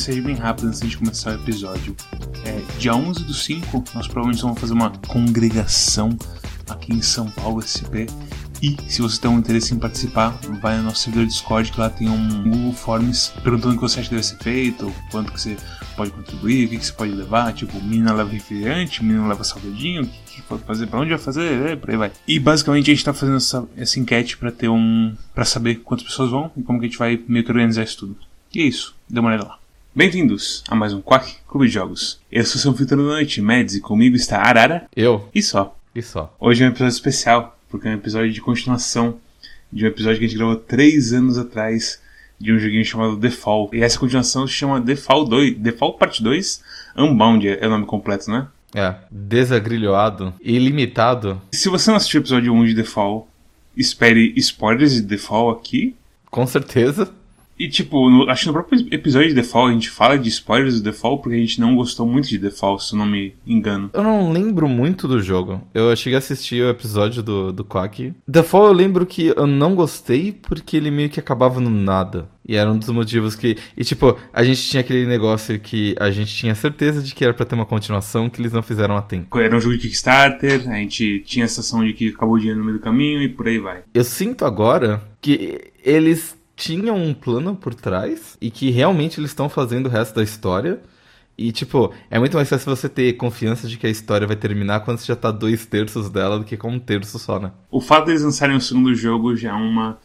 mensagem bem rápida antes de começar o episódio. É, dia 11 do 5, nós provavelmente vamos fazer uma congregação aqui em São Paulo, SP. E se você tem um interesse em participar, vai no nosso servidor Discord, que lá tem um Google Forms perguntando o que você acha que deve ser feito, quanto que você pode contribuir, o que, que você pode levar, tipo, menina leva refrigerante, menino leva salgadinho, o que, que pode fazer, pra onde vai fazer, é, por aí vai. E basicamente a gente tá fazendo essa, essa enquete para ter um. para saber quantas pessoas vão e como que a gente vai meio que organizar isso tudo. E é isso, dê uma olhada lá. Bem-vindos a mais um Quack Clube de Jogos. Eu sou seu filtro da noite, Mads, e comigo está Arara. Eu. E só. E só. Hoje é um episódio especial, porque é um episódio de continuação de um episódio que a gente gravou três anos atrás de um joguinho chamado The Fall. E essa continuação se chama The Fall 2, The Fall Parte 2 Unbound é o nome completo, né? É. Desagrilhoado, ilimitado. Se você não assistiu o episódio 1 de The Fall, espere spoilers de The Fall aqui. Com certeza. E, tipo, no, acho que no próprio episódio de The Fall a gente fala de spoilers do The Fall porque a gente não gostou muito de The Fall, se eu não me engano. Eu não lembro muito do jogo. Eu cheguei a assistir o episódio do, do Quack. The Fall eu lembro que eu não gostei porque ele meio que acabava no nada. E era um dos motivos que. E tipo, a gente tinha aquele negócio que a gente tinha certeza de que era pra ter uma continuação que eles não fizeram a tempo. Era um jogo de Kickstarter, a gente tinha a sensação de que acabou o dinheiro no meio do caminho e por aí vai. Eu sinto agora que eles tinham um plano por trás e que realmente eles estão fazendo o resto da história. E, tipo, é muito mais fácil você ter confiança de que a história vai terminar quando você já tá dois terços dela do que com um terço só, né? O fato deles lançarem o segundo jogo já é uma,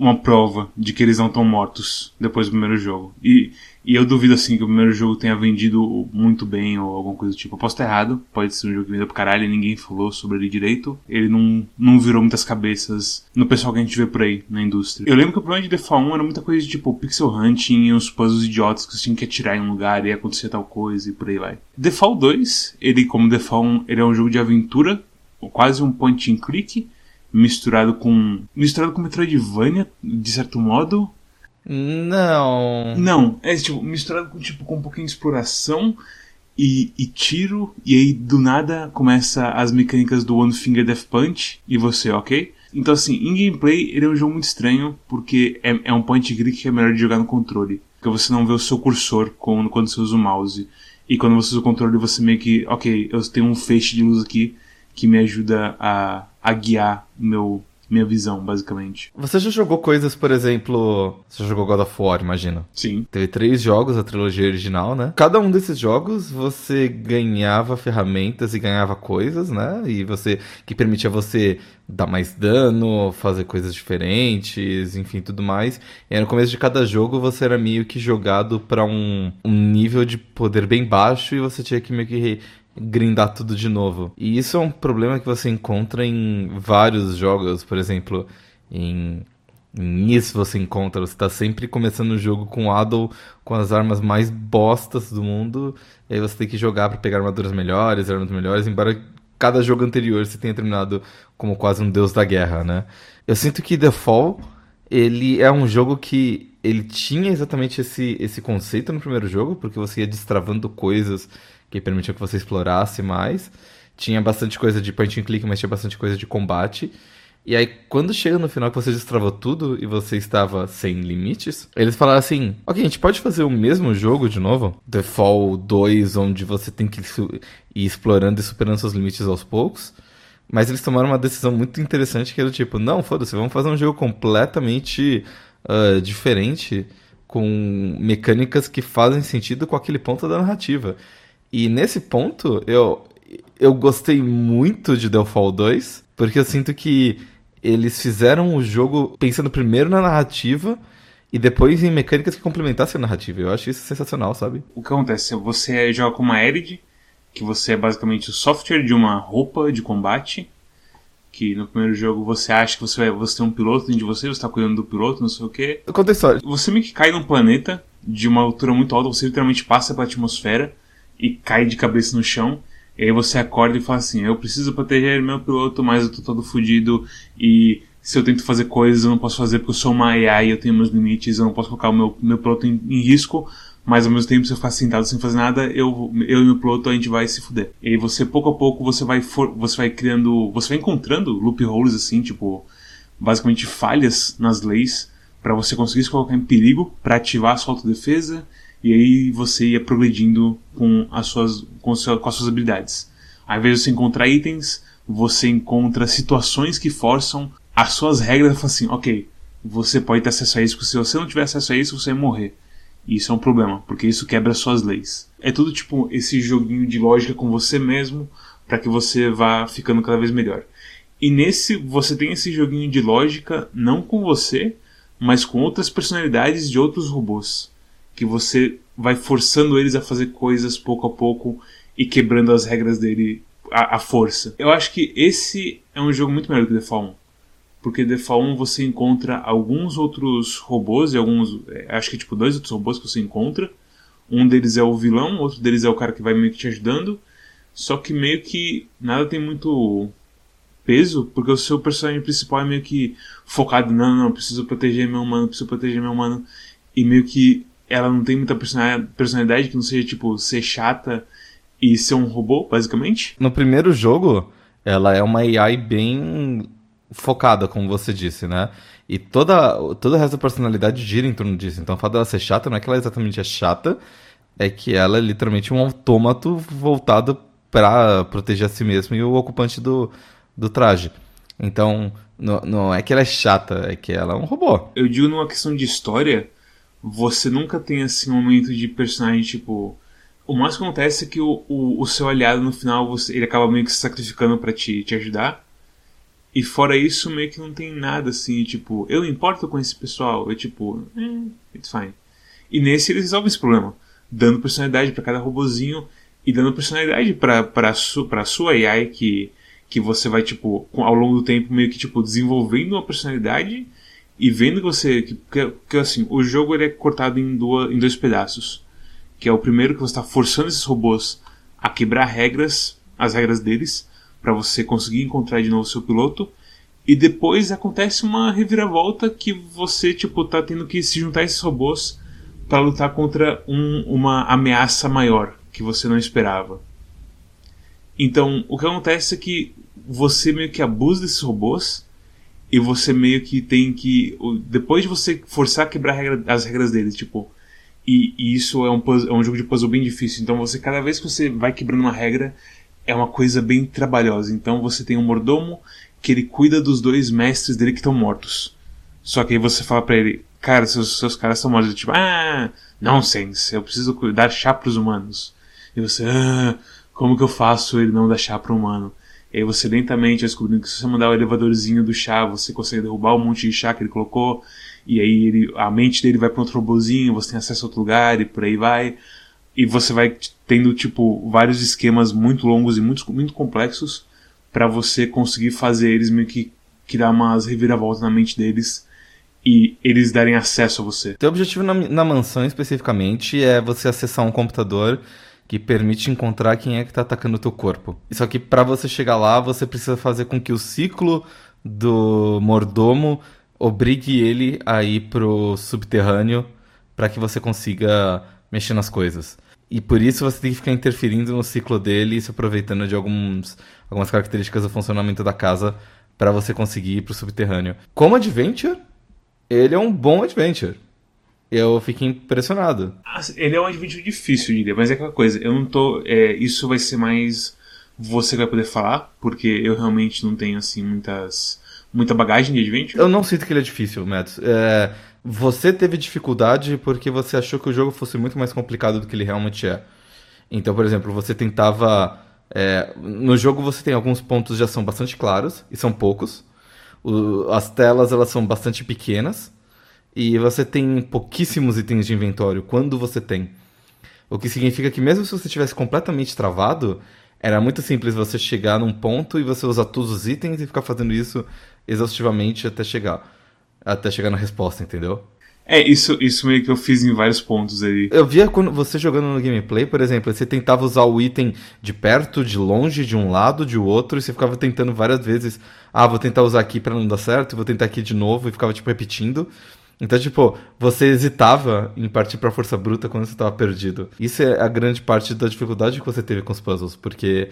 uma prova de que eles não estão mortos depois do primeiro jogo. E, e eu duvido, assim, que o primeiro jogo tenha vendido muito bem ou alguma coisa do tipo. Eu posso estar errado, pode ser um jogo que vendeu pro caralho e ninguém falou sobre ele direito. Ele não, não virou muitas cabeças no pessoal que a gente vê por aí na indústria. Eu lembro que o problema de Fall 1 era muita coisa de tipo pixel hunting e uns puzzles idiotas que você tinha que atirar em um lugar e acontecer tal coisa e por aí vai. Fall 2, ele como Fall 1, ele é um jogo de aventura, quase um point and click, misturado com misturado com Metroidvania de certo modo, não. Não, é tipo, misturado com, tipo, com um pouquinho de exploração e, e, tiro, e aí do nada começa as mecânicas do One Finger Death Punch, e você, ok? Então assim, em gameplay ele é um jogo muito estranho, porque é, é um point click que é melhor de jogar no controle. Porque você não vê o seu cursor quando, quando você usa o mouse. E quando você usa o controle você meio que, ok, eu tenho um feixe de luz aqui que me ajuda a, a guiar meu, minha visão, basicamente. Você já jogou coisas, por exemplo. Você jogou God of War, imagina? Sim. Teve três jogos, a trilogia original, né? Cada um desses jogos você ganhava ferramentas e ganhava coisas, né? E você. que permitia você dar mais dano, fazer coisas diferentes, enfim, tudo mais. E aí, no começo de cada jogo você era meio que jogado para um, um nível de poder bem baixo e você tinha que meio que grindar tudo de novo. E isso é um problema que você encontra em vários jogos, por exemplo, em Nisso você encontra, você tá sempre começando o jogo com o Adol com as armas mais bostas do mundo, e aí você tem que jogar para pegar armaduras melhores, armas melhores, embora cada jogo anterior você tenha terminado como quase um deus da guerra, né? Eu sinto que The Fall, ele é um jogo que ele tinha exatamente esse, esse conceito no primeiro jogo, porque você ia destravando coisas que permitiu que você explorasse mais. Tinha bastante coisa de point and click, mas tinha bastante coisa de combate. E aí, quando chega no final que você destravou tudo e você estava sem limites, eles falaram assim: Ok, a gente pode fazer o mesmo jogo de novo? The Fall 2, onde você tem que ir explorando e superando seus limites aos poucos. Mas eles tomaram uma decisão muito interessante que era tipo: Não, foda-se, vamos fazer um jogo completamente uh, diferente, com mecânicas que fazem sentido com aquele ponto da narrativa. E nesse ponto, eu, eu gostei muito de The Fall 2, porque eu sinto que eles fizeram o jogo pensando primeiro na narrativa e depois em mecânicas que complementassem a narrativa. Eu acho isso sensacional, sabe? O que acontece? Você joga com uma Erid, que você é basicamente o software de uma roupa de combate, que no primeiro jogo você acha que você, vai, você tem um piloto dentro de você, você está cuidando do piloto, não sei o quê. Conta a história. Você meio que cai num planeta de uma altura muito alta, você literalmente passa pela atmosfera, e cai de cabeça no chão. E aí você acorda e fala assim: Eu preciso proteger meu piloto, mas eu tô todo fodido. E se eu tento fazer coisas, eu não posso fazer porque eu sou uma AI, eu tenho meus limites, eu não posso colocar o meu, meu piloto em, em risco. Mas ao mesmo tempo, se eu ficar sentado sem fazer nada, eu, eu e meu piloto a gente vai se fuder. E aí você, pouco a pouco, você vai, for, você vai criando. Você vai encontrando loopholes assim, tipo. Basicamente falhas nas leis para você conseguir se colocar em perigo para ativar a sua autodefesa E aí você ia progredindo com as suas, com, as suas habilidades. Ao invés de você encontrar itens, você encontra situações que forçam as suas regras. Fala assim, ok, você pode ter acesso a isso, porque se você não tiver acesso a isso, você vai morrer. E isso é um problema, porque isso quebra suas leis. É tudo tipo esse joguinho de lógica com você mesmo, para que você vá ficando cada vez melhor. E nesse você tem esse joguinho de lógica não com você, mas com outras personalidades de outros robôs, que você vai forçando eles a fazer coisas pouco a pouco e quebrando as regras dele à, à força. Eu acho que esse é um jogo muito melhor que The Fall 1 porque The Fall 1 você encontra alguns outros robôs e alguns, é, acho que tipo dois outros robôs que você encontra. Um deles é o vilão, outro deles é o cara que vai meio que te ajudando. Só que meio que nada tem muito peso, porque o seu personagem principal é meio que focado, não, não, preciso proteger meu humano, preciso proteger meu humano. E meio que ela não tem muita personalidade que não seja tipo ser chata e ser um robô, basicamente. No primeiro jogo, ela é uma AI bem focada, como você disse, né? E toda, toda o resto da personalidade gira em torno disso. Então o fato dela ser chata não é que ela exatamente é chata, é que ela é literalmente um autômato voltado para proteger a si mesmo e o ocupante do, do traje. Então, não, não é que ela é chata, é que ela é um robô. Eu digo numa questão de história, você nunca tem assim um momento de personagem tipo. O mais que acontece é que o, o, o seu aliado no final você, ele acaba meio que se sacrificando para te, te ajudar. E fora isso, meio que não tem nada assim, tipo, eu importo com esse pessoal. É tipo, eh, it's fine. E nesse eles resolvem esse problema, dando personalidade para cada robozinho e dando personalidade pra, pra, su, sua AI que, que você vai, tipo, ao longo do tempo, meio que, tipo, desenvolvendo uma personalidade e vendo que você. Que, que, que assim, o jogo ele é cortado em, duas, em dois pedaços. Que é o primeiro que você está forçando esses robôs a quebrar regras, as regras deles para você conseguir encontrar de novo seu piloto. E depois acontece uma reviravolta que você tipo tá tendo que se juntar a esses robôs para lutar contra um, uma ameaça maior que você não esperava. Então, o que acontece é que você meio que abusa desses robôs e você meio que tem que depois de você forçar a quebrar as regras deles, tipo, e, e isso é um, puzzle, é um jogo de puzzle bem difícil. Então, você cada vez que você vai quebrando uma regra, é uma coisa bem trabalhosa. Então você tem um mordomo que ele cuida dos dois mestres dele que estão mortos. Só que aí você fala para ele, cara, seus, seus caras estão mortos. Tipo, ah, nonsense, eu preciso dar chá pros humanos. E você, ah, como que eu faço ele não dar chá pro humano? E aí você lentamente descobrindo que se você mandar o elevadorzinho do chá, você consegue derrubar um monte de chá que ele colocou. E aí ele, a mente dele vai para outro robozinho, você tem acesso a outro lugar e por aí vai e você vai tendo tipo vários esquemas muito longos e muito, muito complexos para você conseguir fazer eles meio que criar umas reviravoltas na mente deles e eles darem acesso a você. Teu objetivo na, na mansão especificamente é você acessar um computador que permite encontrar quem é que está atacando o teu corpo. Só que para você chegar lá, você precisa fazer com que o ciclo do mordomo obrigue ele a ir pro subterrâneo para que você consiga mexer nas coisas. E por isso você tem que ficar interferindo no ciclo dele e se aproveitando de alguns, algumas características do funcionamento da casa para você conseguir ir pro subterrâneo. Como adventure, ele é um bom adventure. Eu fiquei impressionado. Ele é um adventure difícil, diria, mas é aquela coisa, eu não tô. É, isso vai ser mais você vai poder falar, porque eu realmente não tenho assim muitas. muita bagagem de adventure. Eu não sinto que ele é difícil, Matt. É você teve dificuldade porque você achou que o jogo fosse muito mais complicado do que ele realmente é. Então, por exemplo, você tentava. É, no jogo você tem alguns pontos já são bastante claros, e são poucos. O, as telas elas são bastante pequenas. E você tem pouquíssimos itens de inventório quando você tem. O que significa que mesmo se você tivesse completamente travado, era muito simples você chegar num ponto e você usar todos os itens e ficar fazendo isso exaustivamente até chegar até chegar na resposta, entendeu? É, isso, isso meio que eu fiz em vários pontos aí. Eu via quando você jogando no gameplay, por exemplo, você tentava usar o item de perto, de longe, de um lado, de outro, e você ficava tentando várias vezes. Ah, vou tentar usar aqui para não dar certo, vou tentar aqui de novo, e ficava, tipo, repetindo. Então, tipo, você hesitava em partir pra força bruta quando você tava perdido. Isso é a grande parte da dificuldade que você teve com os puzzles, porque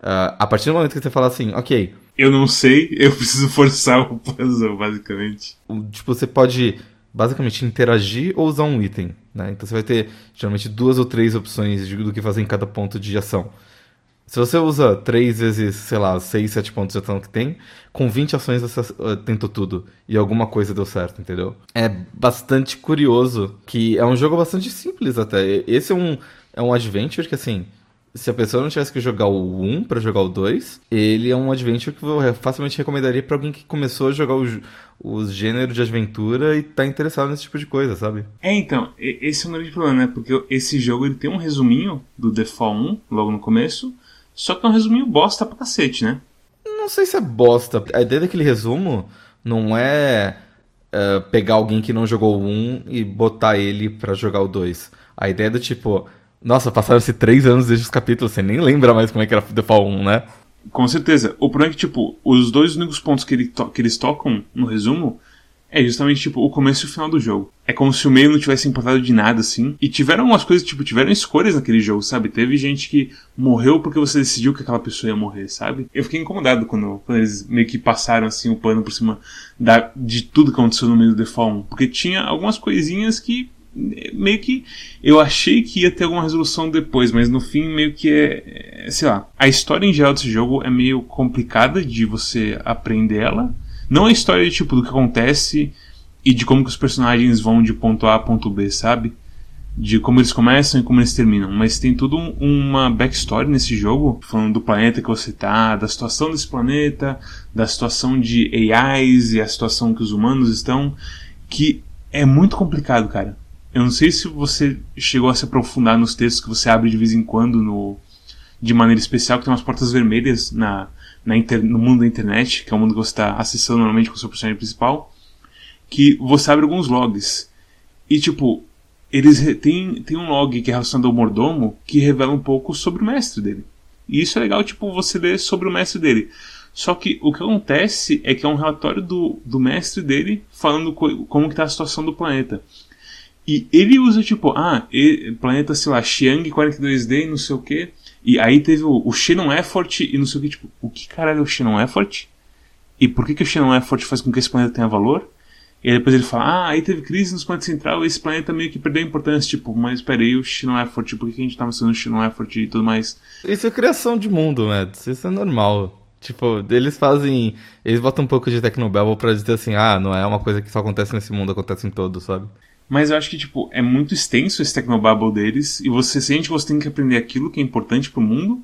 uh, a partir do momento que você fala assim, ok, eu não sei, eu preciso forçar o puzzle, basicamente. Tipo, você pode basicamente interagir ou usar um item. Né? Então você vai ter geralmente duas ou três opções do que fazer em cada ponto de ação. Se você usa 3 vezes, sei lá, 6, 7 pontos de ação que tem, com 20 ações você uh, tentou tudo. E alguma coisa deu certo, entendeu? É bastante curioso que é um jogo bastante simples até. Esse é um, é um adventure que, assim, se a pessoa não tivesse que jogar o 1 para jogar o 2, ele é um adventure que eu facilmente recomendaria para alguém que começou a jogar os, os gêneros de aventura e tá interessado nesse tipo de coisa, sabe? É, então, esse é um grande problema, né? Porque esse jogo ele tem um resuminho do Fall 1, logo no começo, só que é um resuminho bosta pra cacete, né? Não sei se é bosta. A ideia daquele resumo não é uh, pegar alguém que não jogou o 1 e botar ele para jogar o 2. A ideia é do tipo, nossa, passaram-se três anos desde os capítulos, você nem lembra mais como é que era The Fall 1, né? Com certeza. O problema é que, tipo, os dois únicos pontos que, ele que eles tocam no resumo é justamente, tipo, o começo e o final do jogo. É como se o meio não tivesse importado de nada, assim. E tiveram umas coisas, tipo, tiveram escolhas naquele jogo, sabe? Teve gente que morreu porque você decidiu que aquela pessoa ia morrer, sabe? Eu fiquei incomodado quando, quando eles meio que passaram, assim, o pano por cima da, de tudo que aconteceu no meio do Fall 1. Porque tinha algumas coisinhas que meio que eu achei que ia ter alguma resolução depois, mas no fim meio que é, é sei lá. A história em geral desse jogo é meio complicada de você aprender ela não a história de, tipo, do que acontece e de como que os personagens vão de ponto A a ponto B, sabe? De como eles começam e como eles terminam. Mas tem tudo um, uma backstory nesse jogo, falando do planeta que você tá, da situação desse planeta, da situação de AIs e a situação que os humanos estão, que é muito complicado, cara. Eu não sei se você chegou a se aprofundar nos textos que você abre de vez em quando no de maneira especial, que tem umas portas vermelhas na, inter, no mundo da internet, que é o mundo que você está acessando normalmente com o seu personagem principal, que você abre alguns logs. E tipo, eles têm tem um log que é relacionado ao mordomo que revela um pouco sobre o mestre dele. E isso é legal, tipo, você ler sobre o mestre dele. Só que o que acontece é que é um relatório do, do mestre dele falando co como que tá a situação do planeta. E ele usa tipo, ah, planeta, sei lá, Xiang 42D, não sei o que. E aí teve o, o Shannon Effort e não sei o que, tipo, o que caralho é o Shannon Effort? E por que, que o Shannon Effort faz com que esse planeta tenha valor? E aí depois ele fala, ah, aí teve crise no planeta central e esse planeta meio que perdeu a importância. Tipo, mas peraí, o Shannon Effort, por que, que a gente tava sendo o Shannon Effort e tudo mais? Isso é criação de mundo, Mads. Isso é normal. Tipo, eles fazem. Eles botam um pouco de Tecnobabble pra dizer assim, ah, não é uma coisa que só acontece nesse mundo, acontece em todo, sabe? Mas eu acho que, tipo, é muito extenso esse Tecnobabble deles, e você sente que você tem que aprender aquilo que é importante pro mundo,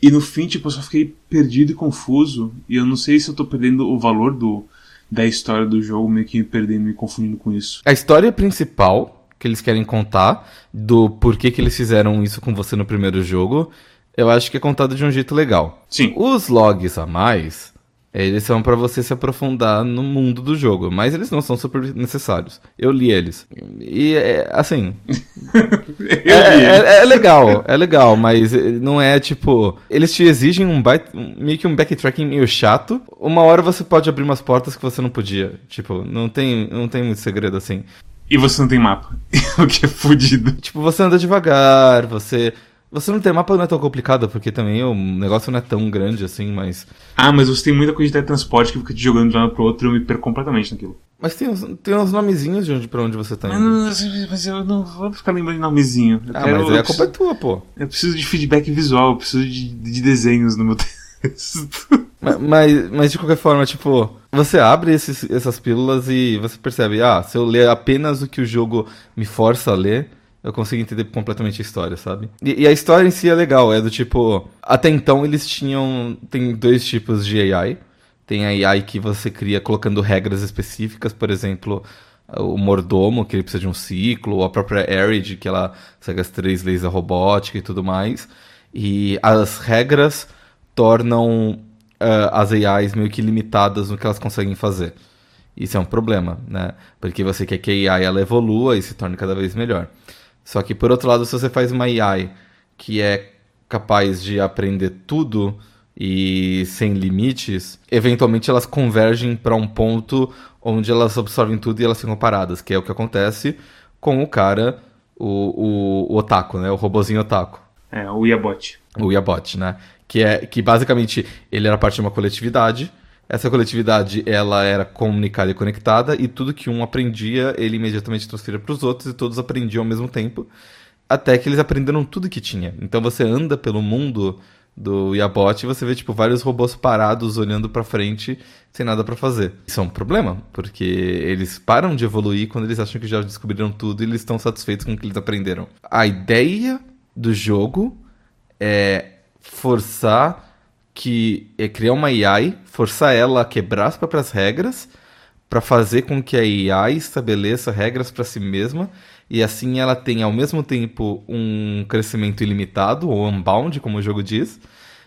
e no fim, tipo, eu só fiquei perdido e confuso, e eu não sei se eu tô perdendo o valor do, da história do jogo, meio que me perdendo e confundindo com isso. A história principal que eles querem contar, do porquê que eles fizeram isso com você no primeiro jogo, eu acho que é contado de um jeito legal. Sim. Os logs a mais, eles são para você se aprofundar no mundo do jogo, mas eles não são super necessários. Eu li eles. E, é, assim. é, é, é, legal, é legal, mas não é tipo. Eles te exigem um meio que um backtracking meio chato. Uma hora você pode abrir umas portas que você não podia. Tipo, não tem, não tem muito segredo assim. E você não tem mapa. o que é fodido. Tipo, você anda devagar, você você não tem mapa não é tão complicado, porque também o negócio não é tão grande assim, mas. Ah, mas você tem muita coisa de teletransporte que fica te jogando de um lado pro outro e eu me perco completamente naquilo. Mas tem uns, tem uns nomezinhos de onde pra onde você tá indo. Mas, mas eu não vou ficar lembrando de nomezinho. Eu ah, quero, mas é a culpa é tua, pô. Eu preciso de feedback visual, eu preciso de, de desenhos no meu texto. Mas, mas, mas, de qualquer forma, tipo, você abre esses, essas pílulas e você percebe, ah, se eu ler apenas o que o jogo me força a ler eu consigo entender completamente a história, sabe? E, e, a história em si é legal, é do tipo. Até então eles tinham. Tem dois tipos de AI. Tem a AI que você cria colocando regras específicas, por exemplo, o mordomo, que ele precisa de um ciclo, a própria Arid, que ela segue as três leis da robótica e tudo mais. E as regras tornam uh, as AIs meio que limitadas no que elas conseguem fazer. Isso é um problema, né? Porque você quer que a AI ela evolua e se torne cada vez melhor. Só que, por outro lado, se você faz uma AI que é capaz de aprender tudo e sem limites, eventualmente elas convergem para um ponto onde elas absorvem tudo e elas ficam paradas, que é o que acontece com o cara, o, o, o otaku, né? O robozinho otaku. É, o Iabot. O Iabot, né? Que é que basicamente ele era parte de uma coletividade essa coletividade ela era comunicada e conectada e tudo que um aprendia ele imediatamente transferia para os outros e todos aprendiam ao mesmo tempo até que eles aprenderam tudo que tinha. Então você anda pelo mundo do Yabot e você vê tipo vários robôs parados olhando para frente sem nada para fazer. Isso é um problema, porque eles param de evoluir quando eles acham que já descobriram tudo e eles estão satisfeitos com o que eles aprenderam. A ideia do jogo é forçar que é criar uma AI, forçar ela a quebrar as próprias regras para fazer com que a AI estabeleça regras para si mesma e assim ela tem ao mesmo tempo um crescimento ilimitado, ou unbound, como o jogo diz,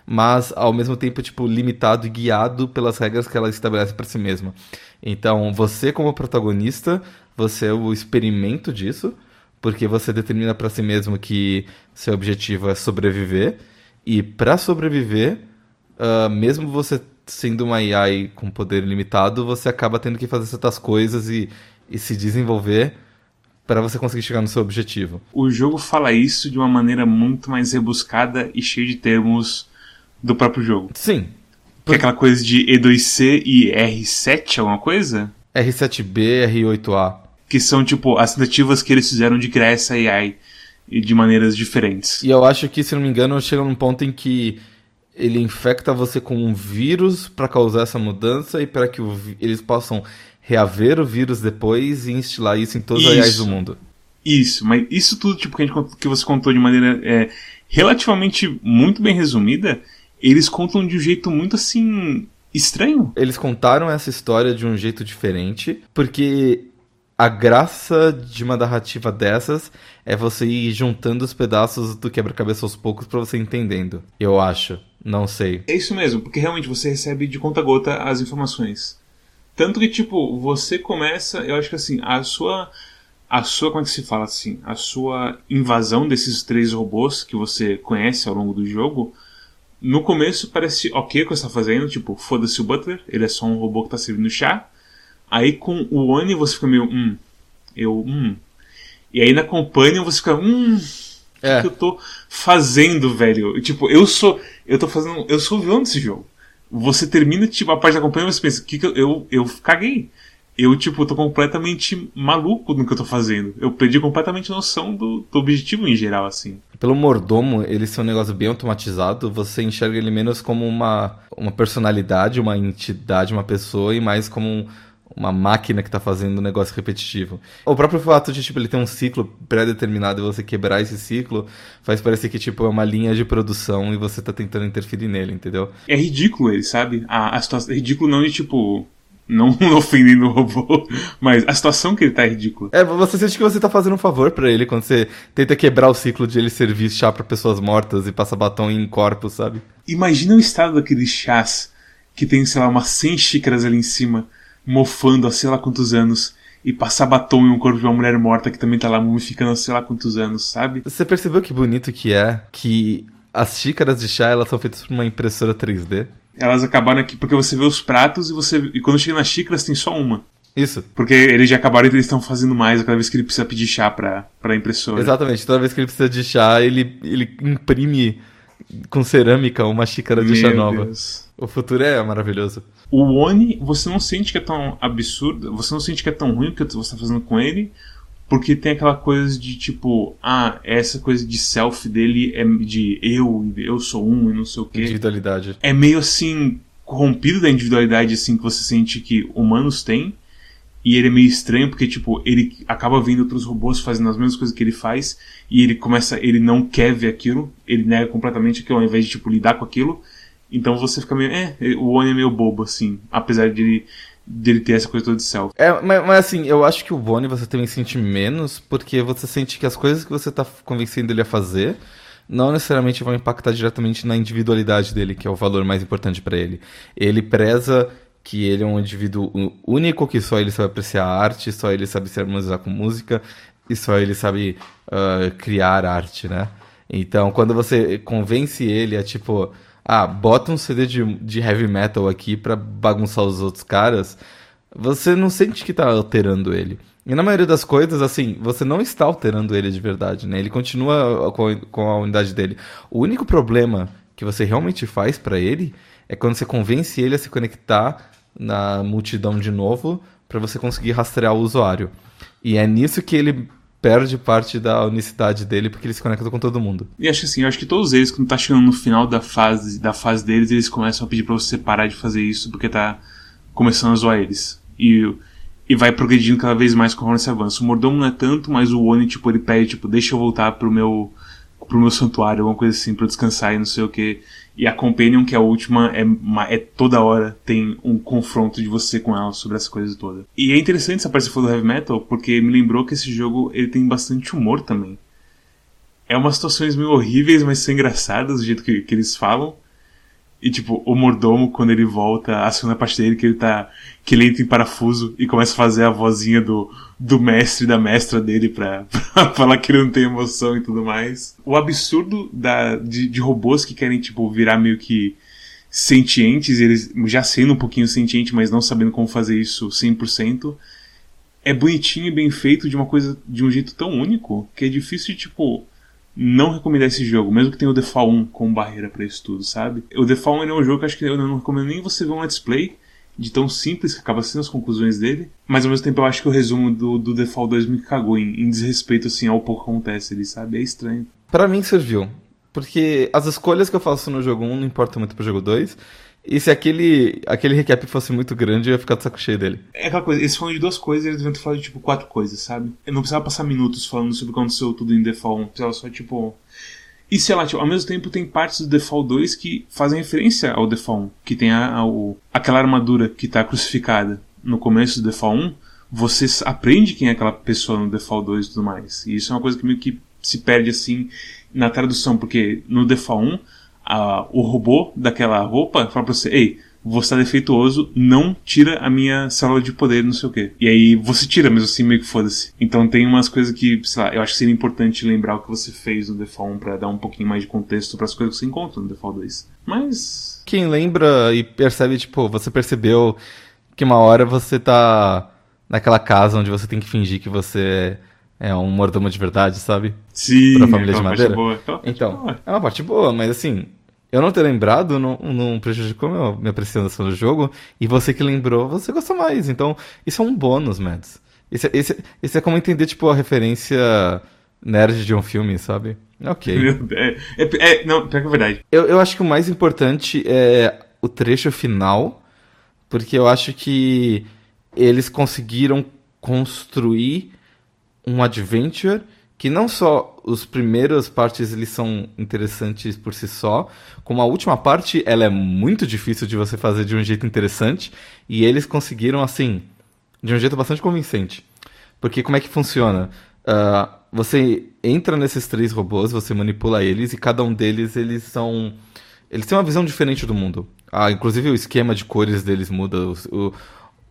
mas ao mesmo tempo tipo limitado e guiado pelas regras que ela estabelece para si mesma. Então, você como protagonista, você é o experimento disso, porque você determina para si mesmo que seu objetivo é sobreviver e para sobreviver, uh, mesmo você sendo uma AI com poder limitado, você acaba tendo que fazer certas coisas e, e se desenvolver para você conseguir chegar no seu objetivo. O jogo fala isso de uma maneira muito mais rebuscada e cheia de termos do próprio jogo. Sim. Que é aquela coisa de E2C e R7, alguma coisa? R7B, R8A. Que são, tipo, as tentativas que eles fizeram de criar essa AI de maneiras diferentes. E eu acho que, se não me engano, chega num ponto em que ele infecta você com um vírus para causar essa mudança e para que o, eles possam reaver o vírus depois e instilar isso em todos os AIs do mundo. Isso, mas isso tudo tipo, que, gente, que você contou de maneira é, relativamente muito bem resumida, eles contam de um jeito muito assim. estranho. Eles contaram essa história de um jeito diferente, porque a graça de uma narrativa dessas é você ir juntando os pedaços do quebra-cabeça aos poucos para você entendendo. Eu acho. Não sei. É isso mesmo, porque realmente você recebe de conta-gota as informações. Tanto que, tipo, você começa, eu acho que assim, a sua. A sua, como é que se fala assim? A sua invasão desses três robôs que você conhece ao longo do jogo. No começo parece ok o que você tá fazendo, tipo, foda-se o Butler, ele é só um robô que tá servindo chá. Aí com o Oni você fica meio, hum, eu, hum. E aí na Companion você fica, hum, o é. que eu tô fazendo, velho? Tipo, eu sou, eu tô fazendo, eu sou o vilão desse jogo você termina tipo, a parte da campanha e você pensa, que, que eu, eu, eu caguei. Eu, tipo, tô completamente maluco no que eu tô fazendo. Eu perdi completamente noção do, do objetivo em geral, assim. Pelo mordomo, ele ser um negócio bem automatizado, você enxerga ele menos como uma, uma personalidade, uma entidade, uma pessoa, e mais como um, uma máquina que está fazendo um negócio repetitivo. O próprio fato de tipo ele ter um ciclo pré-determinado e você quebrar esse ciclo faz parecer que tipo é uma linha de produção e você está tentando interferir nele, entendeu? É ridículo ele, sabe? A, a situação é ridículo não de tipo não ofendendo o robô, mas a situação que ele tá é ridícula. É, você sente que você tá fazendo um favor para ele quando você tenta quebrar o ciclo de ele servir chá para pessoas mortas e passar batom em corpos, sabe? Imagina o estado daqueles chás que tem, sei lá, umas 100 xícaras ali em cima mofando há sei lá quantos anos e passar batom em um corpo de uma mulher morta que também tá lá mumificando há sei lá quantos anos, sabe? Você percebeu que bonito que é que as xícaras de chá elas são feitas por uma impressora 3D? Elas acabaram aqui porque você vê os pratos e você e quando chega nas xícaras tem só uma. Isso. Porque eles já acabaram e eles estão fazendo mais cada vez que ele precisa pedir chá pra, pra impressora. Exatamente, toda vez que ele precisa de chá, ele, ele imprime com cerâmica uma xícara de Meu chá nova. Deus. O futuro é maravilhoso. O Oni, você não sente que é tão absurdo, você não sente que é tão ruim o que você está fazendo com ele, porque tem aquela coisa de tipo, ah, essa coisa de self dele é de eu, eu sou um e não sei o quê. Individualidade. É meio assim, corrompido da individualidade assim que você sente que humanos têm. E ele é meio estranho porque, tipo, ele acaba vendo outros robôs fazendo as mesmas coisas que ele faz. E ele começa, ele não quer ver aquilo. Ele nega completamente aquilo ao invés de, tipo, lidar com aquilo. Então você fica meio. É, o Oni é meio bobo, assim. Apesar de ele, de ele ter essa coisa toda de self. É, mas, mas, assim, eu acho que o Bonnie você também sente menos, porque você sente que as coisas que você tá convencendo ele a fazer não necessariamente vão impactar diretamente na individualidade dele, que é o valor mais importante para ele. Ele preza que ele é um indivíduo único, que só ele sabe apreciar arte, só ele sabe se harmonizar com música, e só ele sabe uh, criar arte, né? Então, quando você convence ele a, tipo, ah, bota um CD de, de heavy metal aqui pra bagunçar os outros caras, você não sente que tá alterando ele. E na maioria das coisas, assim, você não está alterando ele de verdade, né? Ele continua com a, com a unidade dele. O único problema que você realmente faz para ele é quando você convence ele a se conectar na multidão de novo para você conseguir rastrear o usuário. E é nisso que ele perde parte da unicidade dele porque ele se conecta com todo mundo. E acho que assim, acho que todos eles, quando tá chegando no final da fase, da fase deles, eles começam a pedir pra você parar de fazer isso porque tá começando a zoar eles. E, e vai progredindo cada vez mais conforme você avança. O mordomo não é tanto, mas o Oni, tipo, ele pede, tipo, deixa eu voltar pro meu, pro meu santuário, alguma coisa assim, pra eu descansar e não sei o que. E a Companion, que é a última, é, é toda hora tem um confronto de você com ela sobre essa coisa toda. E é interessante essa parte do Heavy Metal, porque me lembrou que esse jogo ele tem bastante humor também. É umas situações meio horríveis, mas são engraçadas do jeito que, que eles falam. E tipo, o mordomo, quando ele volta, a segunda parte dele, que ele tá. que ele entra em parafuso e começa a fazer a vozinha do, do mestre da mestra dele pra, pra falar que ele não tem emoção e tudo mais. O absurdo da, de, de robôs que querem, tipo, virar meio que sentientes, eles já sendo um pouquinho sentiente, mas não sabendo como fazer isso 100%, é bonitinho e bem feito de uma coisa, de um jeito tão único, que é difícil tipo, não recomendar esse jogo, mesmo que tenha o Fall 1 como barreira para isso tudo, sabe? O Fall 1 é um jogo que acho que eu não recomendo nem você ver um let's play, de tão simples que acaba sendo as conclusões dele, mas ao mesmo tempo eu acho que o resumo do, do Fall 2 me cagou em, em desrespeito assim ao pouco que acontece ali, sabe? É estranho. Para mim serviu, porque as escolhas que eu faço no jogo 1 não importam muito pro jogo 2, e se aquele, aquele recap fosse muito grande, eu ia ficar de saco cheio dele. É aquela coisa, eles falam de duas coisas eles deviam falado de tipo quatro coisas, sabe? Eu não precisava passar minutos falando sobre o que aconteceu tudo em Fall 1. Precisava só, tipo. E sei lá, tipo, ao mesmo tempo tem partes do Fall 2 que fazem referência ao Fall 1. Que tem a, a, o, aquela armadura que tá crucificada no começo do Fall 1. Você aprende quem é aquela pessoa no Fall 2 e tudo mais. E isso é uma coisa que meio que se perde assim na tradução, porque no Fall 1 a, o robô daquela roupa fala pra você, ei, você tá defeituoso, não tira a minha célula de poder, não sei o quê. E aí você tira, mesmo assim, meio que foda-se. Então tem umas coisas que, sei lá, eu acho que seria importante lembrar o que você fez no Default 1 pra dar um pouquinho mais de contexto para as coisas que você encontra no Default 2. Mas. Quem lembra e percebe, tipo, você percebeu que uma hora você tá naquela casa onde você tem que fingir que você é um mordomo de verdade, sabe? Sim, pra família é de uma madeira. parte boa. Então, boa. é uma parte boa, mas assim, eu não ter lembrado não, não prejudicou meu, minha apreciação do jogo, e você que lembrou, você gostou mais. Então, isso é um bônus, Mads. Esse, esse, esse é como entender, tipo, a referência nerd de um filme, sabe? Ok. Meu É, é, é, não, pior que é verdade. Eu, eu acho que o mais importante é o trecho final, porque eu acho que eles conseguiram construir um adventure que não só os primeiras partes eles são interessantes por si só, como a última parte ela é muito difícil de você fazer de um jeito interessante e eles conseguiram assim de um jeito bastante convincente. Porque como é que funciona? Ah, você entra nesses três robôs, você manipula eles e cada um deles eles são eles têm uma visão diferente do mundo. Ah, inclusive o esquema de cores deles muda. O, o,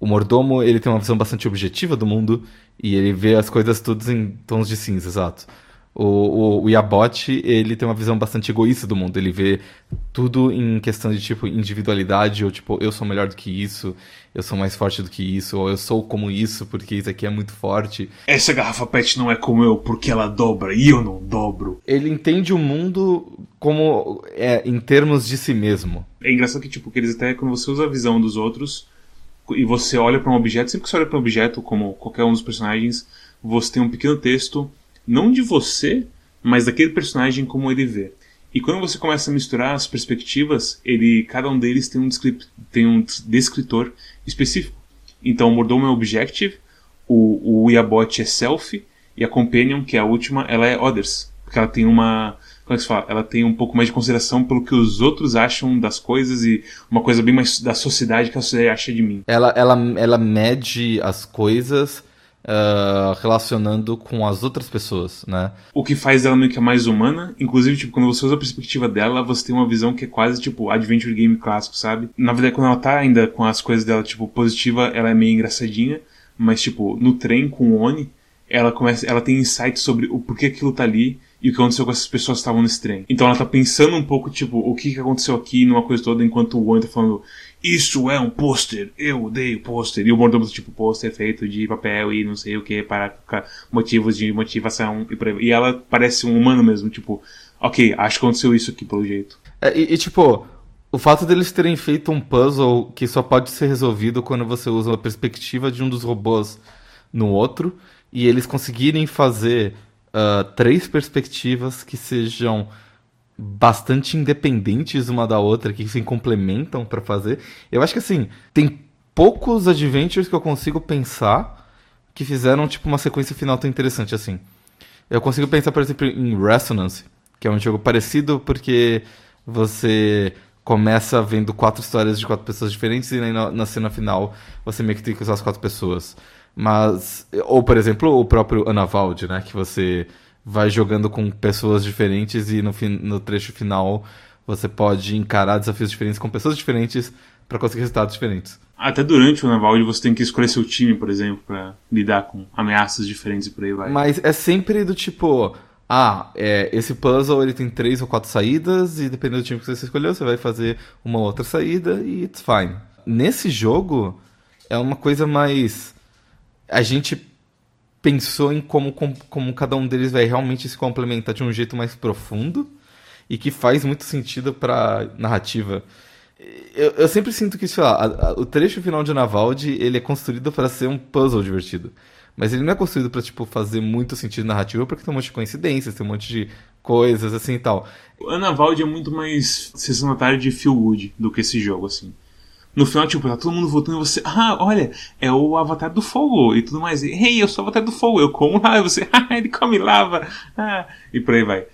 o mordomo ele tem uma visão bastante objetiva do mundo e ele vê as coisas todas em tons de cinza, exato. O, o, o Yabote, ele tem uma visão bastante egoísta do mundo. Ele vê tudo em questão de, tipo, individualidade, ou tipo, eu sou melhor do que isso, eu sou mais forte do que isso, ou eu sou como isso, porque isso aqui é muito forte. Essa garrafa pet não é como eu, porque ela dobra e eu não dobro. Ele entende o mundo como, é, em termos de si mesmo. É engraçado que, tipo, que eles até, quando você usa a visão dos outros e você olha para um objeto, sempre que você olha para um objeto, como qualquer um dos personagens, você tem um pequeno texto, não de você, mas daquele personagem como ele vê. E quando você começa a misturar as perspectivas, ele, cada um deles tem um, tem um descritor específico. Então o mordomo é objective, o, o Iabot é self, e a companion, que é a última, ela é others. Porque ela tem uma. Como é que se fala? Ela tem um pouco mais de consideração pelo que os outros acham das coisas e uma coisa bem mais da sociedade que a sociedade acha de mim. Ela, ela, ela mede as coisas ah, relacionando com as outras pessoas, né? O que faz ela meio que a mais humana. Inclusive, tipo, quando você usa a perspectiva dela, você tem uma visão que é quase, tipo, adventure game clássico, sabe? Na verdade, quando ela tá ainda com as coisas dela, tipo, positiva, ela é meio engraçadinha. Mas, tipo, no trem com o Oni, ela começa. Ela tem insights sobre o porquê aquilo tá ali e o que aconteceu com essas pessoas que estavam nesse trem. Então ela tá pensando um pouco, tipo, o que, que aconteceu aqui numa coisa toda, enquanto o Oni tá falando, isso é um pôster, eu odeio pôster. E o mordomo, tipo, pôster feito de papel e não sei o que, para motivos de motivação e por aí. E ela parece um humano mesmo, tipo, ok, acho que aconteceu isso aqui pelo jeito. É, e, e, tipo, O fato deles terem feito um puzzle que só pode ser resolvido quando você usa a perspectiva de um dos robôs no outro, e eles conseguirem fazer uh, três perspectivas que sejam bastante independentes uma da outra, que se complementam para fazer. Eu acho que assim, tem poucos adventures que eu consigo pensar que fizeram tipo uma sequência final tão interessante assim. Eu consigo pensar, por exemplo, em Resonance, que é um jogo parecido porque você começa vendo quatro histórias de quatro pessoas diferentes e aí na, na cena final você meio que tem que usar as quatro pessoas. Mas ou por exemplo, o próprio Anavald, né, que você vai jogando com pessoas diferentes e no, no trecho final você pode encarar desafios diferentes com pessoas diferentes para conseguir resultados diferentes. Até durante o Navalde você tem que escolher seu time, por exemplo, para lidar com ameaças diferentes e por aí vai. Mas é sempre do tipo, ah, é, esse puzzle ele tem três ou quatro saídas e dependendo do time que você escolheu, você vai fazer uma outra saída e it's fine. Nesse jogo é uma coisa mais a gente pensou em como, como, cada um deles vai realmente se complementar de um jeito mais profundo e que faz muito sentido para narrativa. Eu, eu, sempre sinto que, sei lá, a, a, o trecho final de Navaldi, ele é construído para ser um puzzle divertido. Mas ele não é construído para tipo, fazer muito sentido narrativo, porque tem um monte de coincidências, tem um monte de coisas assim e tal. O Anavaldi é muito mais sessão da tarde de feel good do que esse jogo, assim. No final, tipo, tá todo mundo votando e você, ah, olha, é o avatar do fogo e tudo mais. E, hey, eu sou o avatar do fogo, eu como lá, e você, ah, ele come lava, ah, e por aí vai.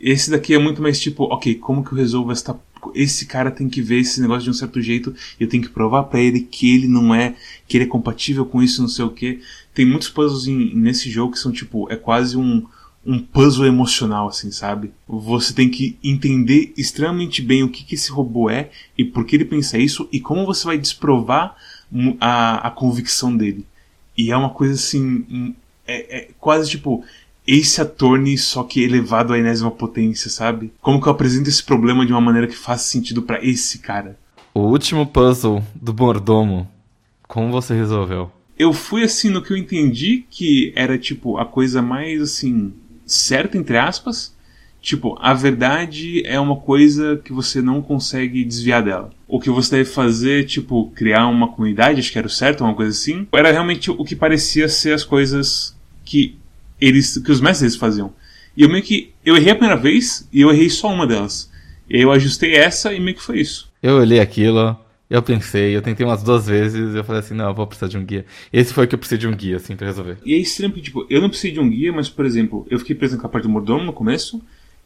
Esse daqui é muito mais tipo, ok, como que eu resolvo esta. Esse cara tem que ver esse negócio de um certo jeito, e eu tenho que provar para ele que ele não é, que ele é compatível com isso, não sei o que. Tem muitos puzzles em, nesse jogo que são tipo, é quase um um puzzle emocional, assim, sabe? Você tem que entender extremamente bem o que, que esse robô é e por que ele pensa isso e como você vai desprovar a, a convicção dele. E é uma coisa assim. É, é quase tipo. Ace Attorney, só que elevado à enésima potência, sabe? Como que eu apresento esse problema de uma maneira que faça sentido para esse cara? O último puzzle do mordomo, como você resolveu? Eu fui assim no que eu entendi que era tipo a coisa mais assim certo, entre aspas. Tipo, a verdade é uma coisa que você não consegue desviar dela. O que você deve fazer, tipo, criar uma comunidade, acho que era o certo, uma coisa assim, era realmente o que parecia ser as coisas que eles, que os mestres faziam. E eu meio que, eu errei a primeira vez e eu errei só uma delas. E eu ajustei essa e meio que foi isso. Eu olhei aquilo, eu pensei, eu tentei umas duas vezes, eu falei assim, não, eu vou precisar de um guia. Esse foi o que eu precisei de um guia, assim, pra resolver. E é estranho porque, tipo, eu não precisei de um guia, mas, por exemplo, eu fiquei preso na parte do mordomo no começo,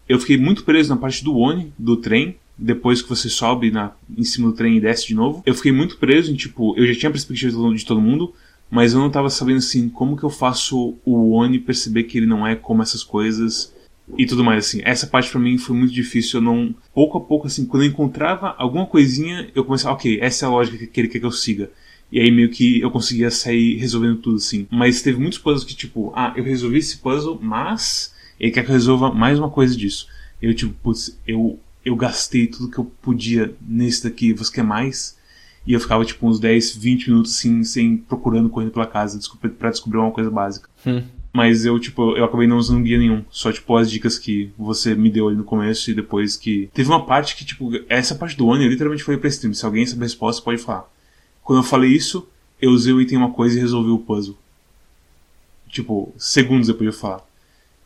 eu fiquei muito preso na parte do Oni, do trem, depois que você sobe na, em cima do trem e desce de novo. Eu fiquei muito preso em, tipo, eu já tinha a perspectiva de todo, mundo, mas eu não tava sabendo, assim, como que eu faço o Oni perceber que ele não é como essas coisas e tudo mais assim. Essa parte para mim foi muito difícil, eu não pouco a pouco assim, quando eu encontrava alguma coisinha, eu começava, OK, essa é a lógica que ele quer que eu siga. E aí meio que eu conseguia sair resolvendo tudo assim. Mas teve muitos puzzles que tipo, ah, eu resolvi esse puzzle, mas ele quer que eu resolva mais uma coisa disso. Eu tipo, putz, eu eu gastei tudo que eu podia nesse daqui, você quer mais? E eu ficava tipo uns 10, 20 minutos assim, sem procurando correndo pela casa para descobrir uma coisa básica. Hum. Mas eu, tipo, eu acabei não usando guia nenhum. Só, tipo, as dicas que você me deu ali no começo e depois que. Teve uma parte que, tipo, essa parte do Oni eu literalmente falei pra stream. Se alguém sabe a resposta, pode falar. Quando eu falei isso, eu usei o item uma coisa e resolvi o puzzle. Tipo, segundos depois de eu falar.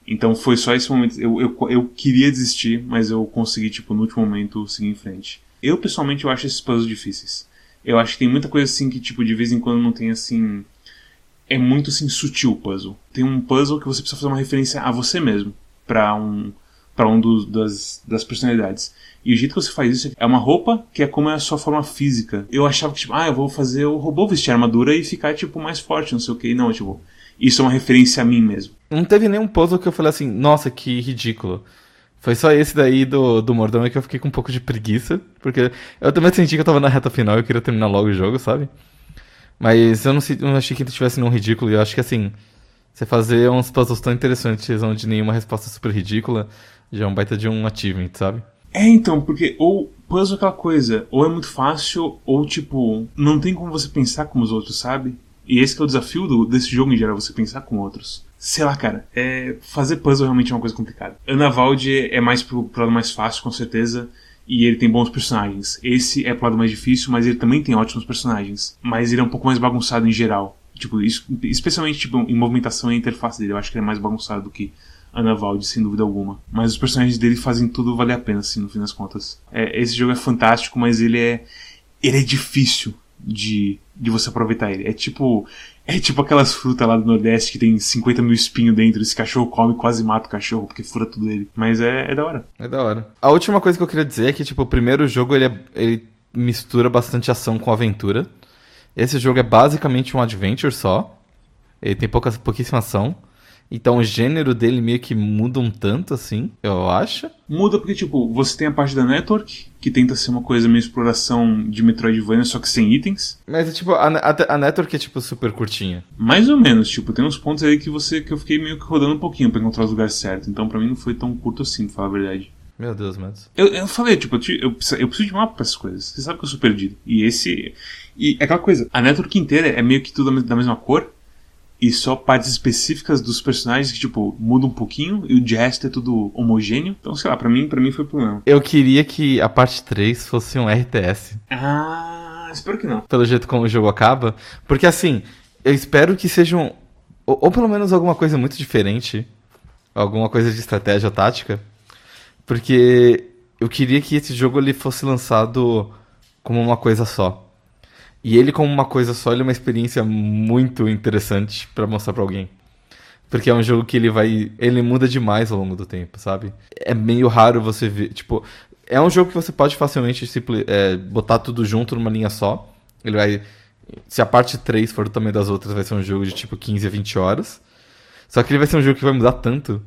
Então foi só esse momento. Eu, eu, eu queria desistir, mas eu consegui, tipo, no último momento seguir em frente. Eu, pessoalmente, eu acho esses puzzles difíceis. Eu acho que tem muita coisa assim que, tipo, de vez em quando não tem assim é muito assim sutil o puzzle. Tem um puzzle que você precisa fazer uma referência a você mesmo para um para um dos, das, das personalidades. E o jeito que você faz isso é uma roupa que é como é a sua forma física. Eu achava que, tipo, ah, eu vou fazer o robô vestir armadura e ficar, tipo, mais forte, não sei o que. Não, tipo, isso é uma referência a mim mesmo. Não teve nenhum puzzle que eu falei assim, nossa, que ridículo. Foi só esse daí do, do Mordão que eu fiquei com um pouco de preguiça, porque eu também senti que eu tava na reta final e eu queria terminar logo o jogo, sabe? Mas eu não, não achei que ele tivesse nenhum ridículo. E eu acho que assim, você fazer uns puzzles tão interessantes onde nenhuma resposta é super ridícula já é um baita de um achievement, sabe? É, então, porque ou puzzle é aquela coisa, ou é muito fácil, ou tipo, não tem como você pensar como os outros, sabe? E esse é o desafio do, desse jogo em geral, você pensar com outros. Sei lá, cara, é, fazer puzzle realmente é uma coisa complicada. Ana Valde é mais pro, pro lado mais fácil, com certeza. E ele tem bons personagens. Esse é pro lado mais difícil, mas ele também tem ótimos personagens. Mas ele é um pouco mais bagunçado em geral. Tipo, especialmente tipo, em movimentação e interface dele. Eu acho que ele é mais bagunçado do que Ana Valde, sem dúvida alguma. Mas os personagens dele fazem tudo valer a pena, assim, no fim das contas. É, esse jogo é fantástico, mas ele é. Ele é difícil de, de você aproveitar ele. É tipo. É tipo aquelas frutas lá do Nordeste que tem 50 mil espinhos dentro. Esse cachorro come quase mata o cachorro porque fura tudo dele. Mas é, é da hora. É da hora. A última coisa que eu queria dizer é que, tipo, o primeiro jogo ele, é, ele mistura bastante ação com aventura. Esse jogo é basicamente um adventure só. Ele tem pouca, pouquíssima ação. Então o gênero dele meio que muda um tanto, assim, eu acho. Muda porque, tipo, você tem a parte da Network, que tenta ser uma coisa meio exploração de Metroidvania, só que sem itens. Mas, tipo, a, a, a Network é, tipo, super curtinha. Mais ou menos, tipo, tem uns pontos aí que você que eu fiquei meio que rodando um pouquinho pra encontrar os lugares certos. Então, pra mim, não foi tão curto assim, pra falar a verdade. Meu Deus, Mads. Eu, eu falei, tipo, eu, eu, eu preciso de mapa pra essas coisas. Você sabe que eu sou perdido. E esse. E é aquela coisa, a Network inteira é meio que tudo da mesma cor, e só partes específicas dos personagens que, tipo, mudam um pouquinho e o de resto é tudo homogêneo. Então, sei lá, pra mim, pra mim foi problema. Eu queria que a parte 3 fosse um RTS. Ah, espero que não. Pelo jeito como o jogo acaba. Porque assim, eu espero que sejam. Ou, ou pelo menos alguma coisa muito diferente. Alguma coisa de estratégia tática. Porque eu queria que esse jogo ele fosse lançado como uma coisa só. E ele, como uma coisa só, ele é uma experiência muito interessante para mostrar para alguém. Porque é um jogo que ele vai. Ele muda demais ao longo do tempo, sabe? É meio raro você ver. Tipo, é um jogo que você pode facilmente é, botar tudo junto numa linha só. Ele vai. Se a parte 3 for do tamanho das outras, vai ser um jogo de tipo 15 a 20 horas. Só que ele vai ser um jogo que vai mudar tanto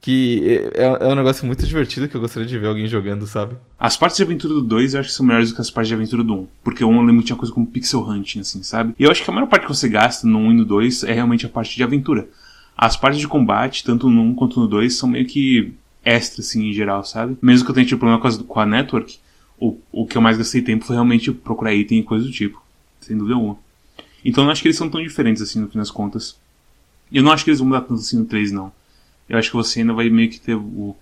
que é, é, um negócio muito divertido que eu gostaria de ver alguém jogando, sabe? As partes de aventura do 2 eu acho que são melhores do que as partes de aventura do 1. Porque o 1 eu lembro que tinha coisa como pixel hunting, assim, sabe? E eu acho que a maior parte que você gasta no 1 e no 2 é realmente a parte de aventura. As partes de combate, tanto no 1 quanto no 2, são meio que extra, assim, em geral, sabe? Mesmo que eu tenha tido problema com a, com a network, o, o que eu mais gastei tempo foi realmente procurar item e coisa do tipo. Sem dúvida alguma. Então eu não acho que eles são tão diferentes, assim, no fim das contas. Eu não acho que eles vão mudar tanto assim no 3, não eu acho que você ainda vai meio que ter o,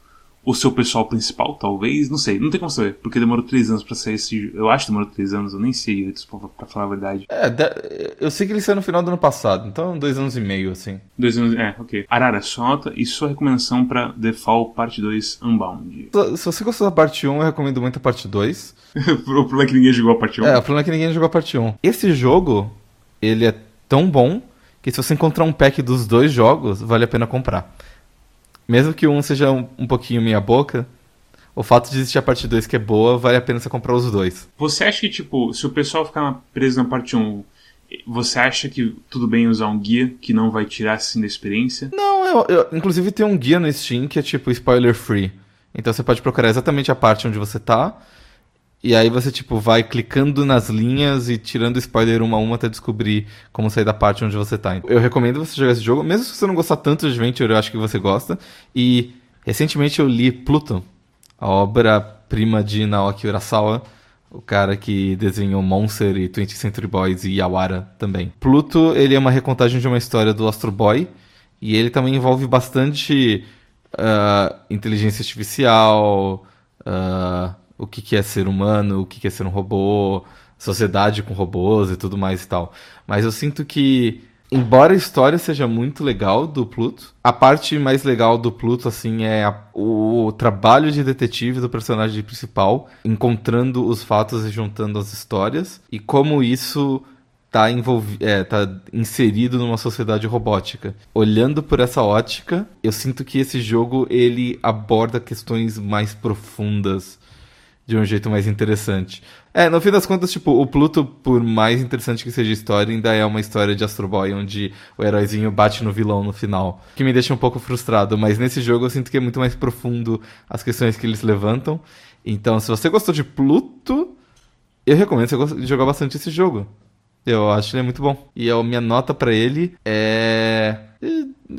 o seu pessoal principal, talvez. Não sei, não tem como saber, porque demorou três anos pra sair esse. Eu acho que demorou três anos, eu nem sei direito, pra, pra falar a verdade. É, eu sei que ele saiu no final do ano passado, então dois anos e meio, assim. Dois anos, é, ok. Arara, sua nota e sua recomendação pra The Fall Parte 2 Unbound. Se você gostou da parte 1, eu recomendo muito a parte 2. o problema é que ninguém jogou a parte 1. É, o problema é que ninguém jogou a parte 1. Esse jogo, ele é tão bom que se você encontrar um pack dos dois jogos, vale a pena comprar. Mesmo que um seja um, um pouquinho meia boca, o fato de existir a parte 2 que é boa, vale a pena você comprar os dois. Você acha que, tipo, se o pessoal ficar preso na parte 1, você acha que tudo bem usar um guia que não vai tirar assim da experiência? Não, eu, eu, inclusive tem um guia no Steam que é tipo spoiler free. Então você pode procurar exatamente a parte onde você tá e aí você, tipo, vai clicando nas linhas e tirando spoiler uma a uma até descobrir como sair da parte onde você tá. Eu recomendo você jogar esse jogo, mesmo se você não gostar tanto de Adventure, eu acho que você gosta. E recentemente eu li Pluton, a obra-prima de Naoki Urasawa, o cara que desenhou Monster e 20th Century Boys e Yawara também. Pluto, ele é uma recontagem de uma história do Astro Boy, e ele também envolve bastante uh, inteligência artificial, uh, o que, que é ser humano, o que, que é ser um robô, sociedade com robôs e tudo mais e tal. Mas eu sinto que, embora a história seja muito legal do Pluto, a parte mais legal do Pluto, assim, é a, o, trabalho de detetive do personagem principal, encontrando os fatos e juntando as histórias, e como isso tá, envolvi é, tá inserido numa sociedade robótica. Olhando por essa ótica, eu sinto que esse jogo ele aborda questões mais profundas de um jeito mais interessante. É, no fim das contas, tipo, o Pluto, por mais interessante que seja a história, ainda é uma história de Astro Boy, onde o heróizinho bate no vilão no final. Que me deixa um pouco frustrado, mas nesse jogo eu sinto que é muito mais profundo as questões que eles levantam. Então, se você gostou de Pluto, eu recomendo você jogar bastante esse jogo. Eu acho ele é muito bom. E a minha nota para ele é.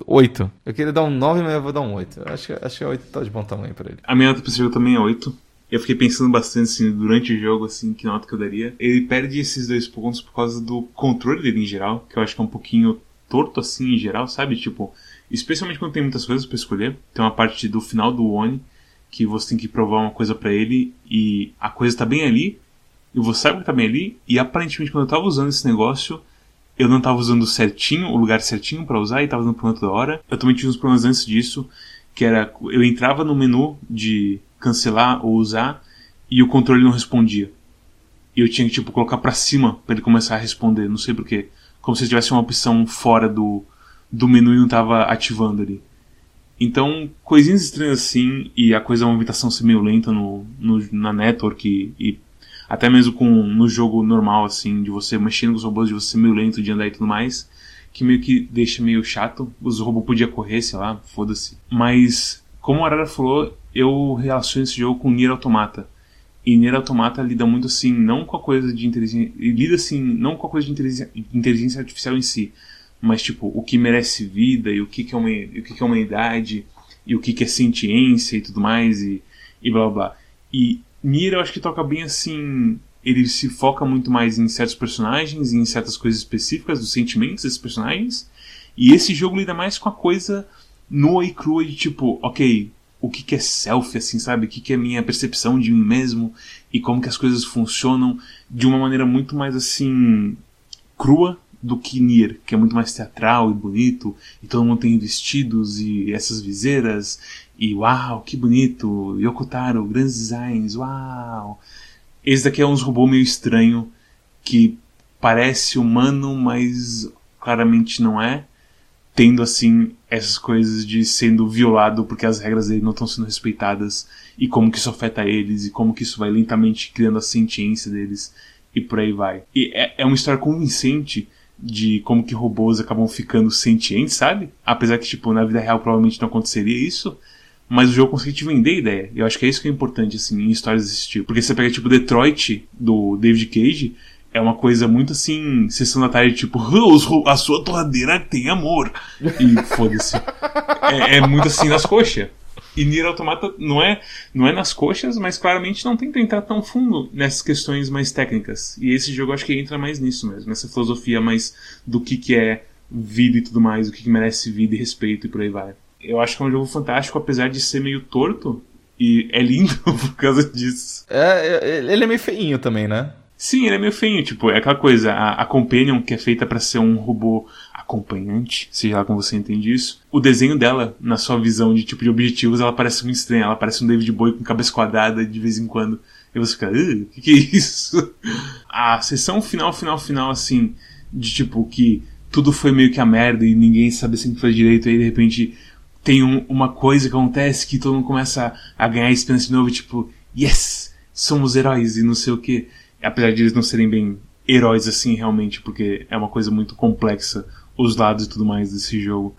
8. Eu queria dar um 9, mas eu vou dar um 8. Eu acho, acho que 8 tá de bom tamanho para ele. A minha nota pra esse jogo também é 8. Eu fiquei pensando bastante assim, durante o jogo, assim, que nota que eu daria. Ele perde esses dois pontos por causa do controle dele em geral, que eu acho que é um pouquinho torto assim em geral, sabe? Tipo, especialmente quando tem muitas coisas para escolher. Tem uma parte do final do Oni que você tem que provar uma coisa para ele e a coisa tá bem ali, e você sabe que tá bem ali, e aparentemente quando eu tava usando esse negócio, eu não tava usando certinho, o lugar certinho para usar e tava dando problema toda hora. Eu também tive uns problemas antes disso, que era eu entrava no menu de cancelar ou usar e o controle não respondia. E eu tinha que tipo colocar para cima para ele começar a responder, não sei porquê. Como se tivesse uma opção fora do, do menu e não tava ativando ali. Então, coisinhas estranhas assim, e a coisa, a movimentação ser meio lenta no, no na network e, e até mesmo com no jogo normal, assim, de você mexendo com os robôs, de você ser meio lento de andar e tudo mais, que meio que deixa meio chato. Os robôs podiam correr, sei lá, foda-se. Mas, como a Arara falou, eu relaciono esse jogo com Nier Automata. E Nier Automata lida muito assim, não com a coisa de inteligência. Lida assim, não com a coisa de inteligência, inteligência artificial em si. Mas, tipo, o que merece vida e o que, que, é, uma, o que, que é humanidade e o que, que é ciência e tudo mais e, e blá blá. E Nier eu acho que toca bem assim. Ele se foca muito mais em certos personagens, em certas coisas específicas dos sentimentos desses personagens. E esse jogo lida mais com a coisa nua e crua de tipo, ok, o que, que é self, assim, sabe? O que, que é minha percepção de mim mesmo e como que as coisas funcionam de uma maneira muito mais assim crua do que Nier, que é muito mais teatral e bonito, e todo mundo tem vestidos e essas viseiras e uau, que bonito! Yokotaro, grandes designs, uau! Esse daqui é uns robô meio estranho que parece humano, mas claramente não é. Tendo assim essas coisas de sendo violado porque as regras dele não estão sendo respeitadas e como que isso afeta eles e como que isso vai lentamente criando a sentiência deles e por aí vai. E é, é uma história convincente de como que robôs acabam ficando sentientes, sabe? Apesar que, tipo, na vida real provavelmente não aconteceria isso, mas o jogo consegue te vender a ideia. Eu acho que é isso que é importante, assim, em histórias desse tipo. Porque você pega, tipo, Detroit, do David Cage, é uma coisa muito assim, sessão da tarde, tipo, a sua torradeira tem amor. E foda-se. É, é, muito assim nas coxas. E Nier Automata não é, não é nas coxas, mas claramente não tenta entrar tão fundo nessas questões mais técnicas. E esse jogo acho que entra mais nisso mesmo, nessa filosofia mais do que, que é vida e tudo mais, o que, que merece vida e respeito e por aí vai eu acho que é um jogo fantástico, apesar de ser meio torto. E é lindo por causa disso. É, é, ele é meio feinho também, né? Sim, ele é meio feinho. Tipo, é aquela coisa, a, a Companion, que é feita para ser um robô acompanhante, seja lá como você entende isso. O desenho dela, na sua visão de tipo de objetivos, ela parece muito estranha. Ela parece um David Bowie com cabeça quadrada de vez em quando. E você fica, o que, que é isso? A sessão final, final, final, assim, de tipo que tudo foi meio que a merda e ninguém sabe que fazer direito, e aí de repente tem um, uma coisa que acontece que todo mundo começa a, a ganhar esperança de novo, tipo, yes, somos heróis e não sei o que. Apesar de eles não serem bem heróis assim realmente, porque é uma coisa muito complexa, os lados e tudo mais desse jogo.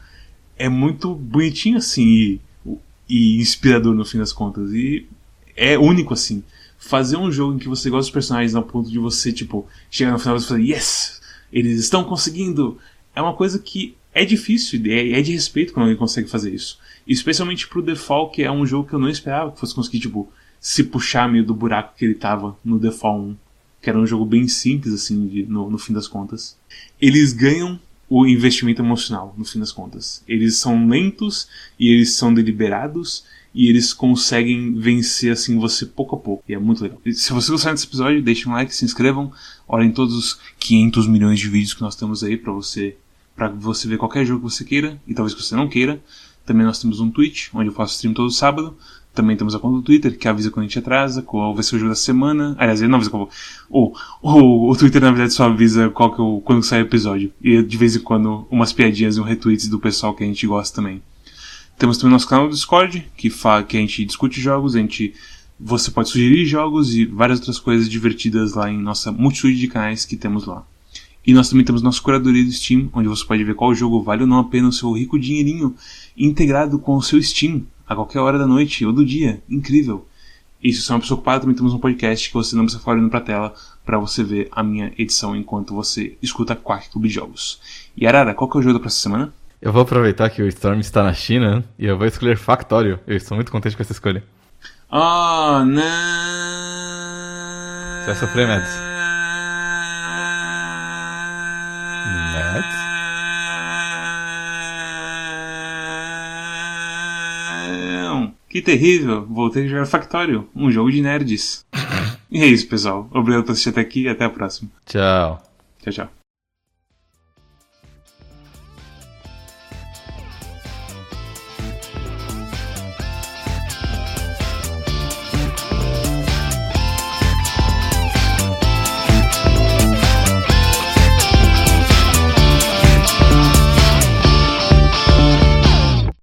É muito bonitinho assim e, e inspirador no fim das contas. E é único assim. Fazer um jogo em que você gosta dos personagens ao ponto de você, tipo, chegar no final e falar, yes, eles estão conseguindo. É uma coisa que é difícil, é, é de respeito quando alguém consegue fazer isso. Especialmente pro Default, que é um jogo que eu não esperava que fosse conseguir, tipo, se puxar meio do buraco que ele tava no Default 1. Que era um jogo bem simples, assim, de, no, no fim das contas. Eles ganham o investimento emocional, no fim das contas. Eles são lentos e eles são deliberados e eles conseguem vencer assim você pouco a pouco. E é muito legal. E se você gostar desse episódio, deixem um like, se inscrevam, olhem todos os 500 milhões de vídeos que nós temos aí para você para você ver qualquer jogo que você queira e talvez que você não queira. Também nós temos um Twitch, onde eu faço stream todo sábado. Também temos a conta do Twitter, que avisa quando a gente atrasa, qual vai ser o jogo da semana. Aliás, ele não avisa qual. O, o, o Twitter, na verdade, só avisa qual que eu, quando sai o episódio. E de vez em quando, umas piadinhas e um retweets do pessoal que a gente gosta também. Temos também nosso canal do Discord, que, fala, que a gente discute jogos, a gente. Você pode sugerir jogos e várias outras coisas divertidas lá em nossa multitude de canais que temos lá. E nós também temos nossa curadoria do Steam, onde você pode ver qual jogo vale ou não a pena o seu rico dinheirinho integrado com o seu Steam, a qualquer hora da noite ou do dia. Incrível! E se você é uma pessoa ocupada, também temos um podcast que você não precisa ficar olhando pra tela para você ver a minha edição enquanto você escuta Quack Clube de Jogos. E Arara, qual que é o jogo da próxima semana? Eu vou aproveitar que o Storm está na China e eu vou escolher Factório. Eu estou muito contente com essa escolha. Oh, não! Você vai sofrer, Mads. Que terrível! Voltei a jogar Factório, um jogo de nerds. e é isso, pessoal. Obrigado por assistir até aqui e até a próxima. Tchau. Tchau, tchau.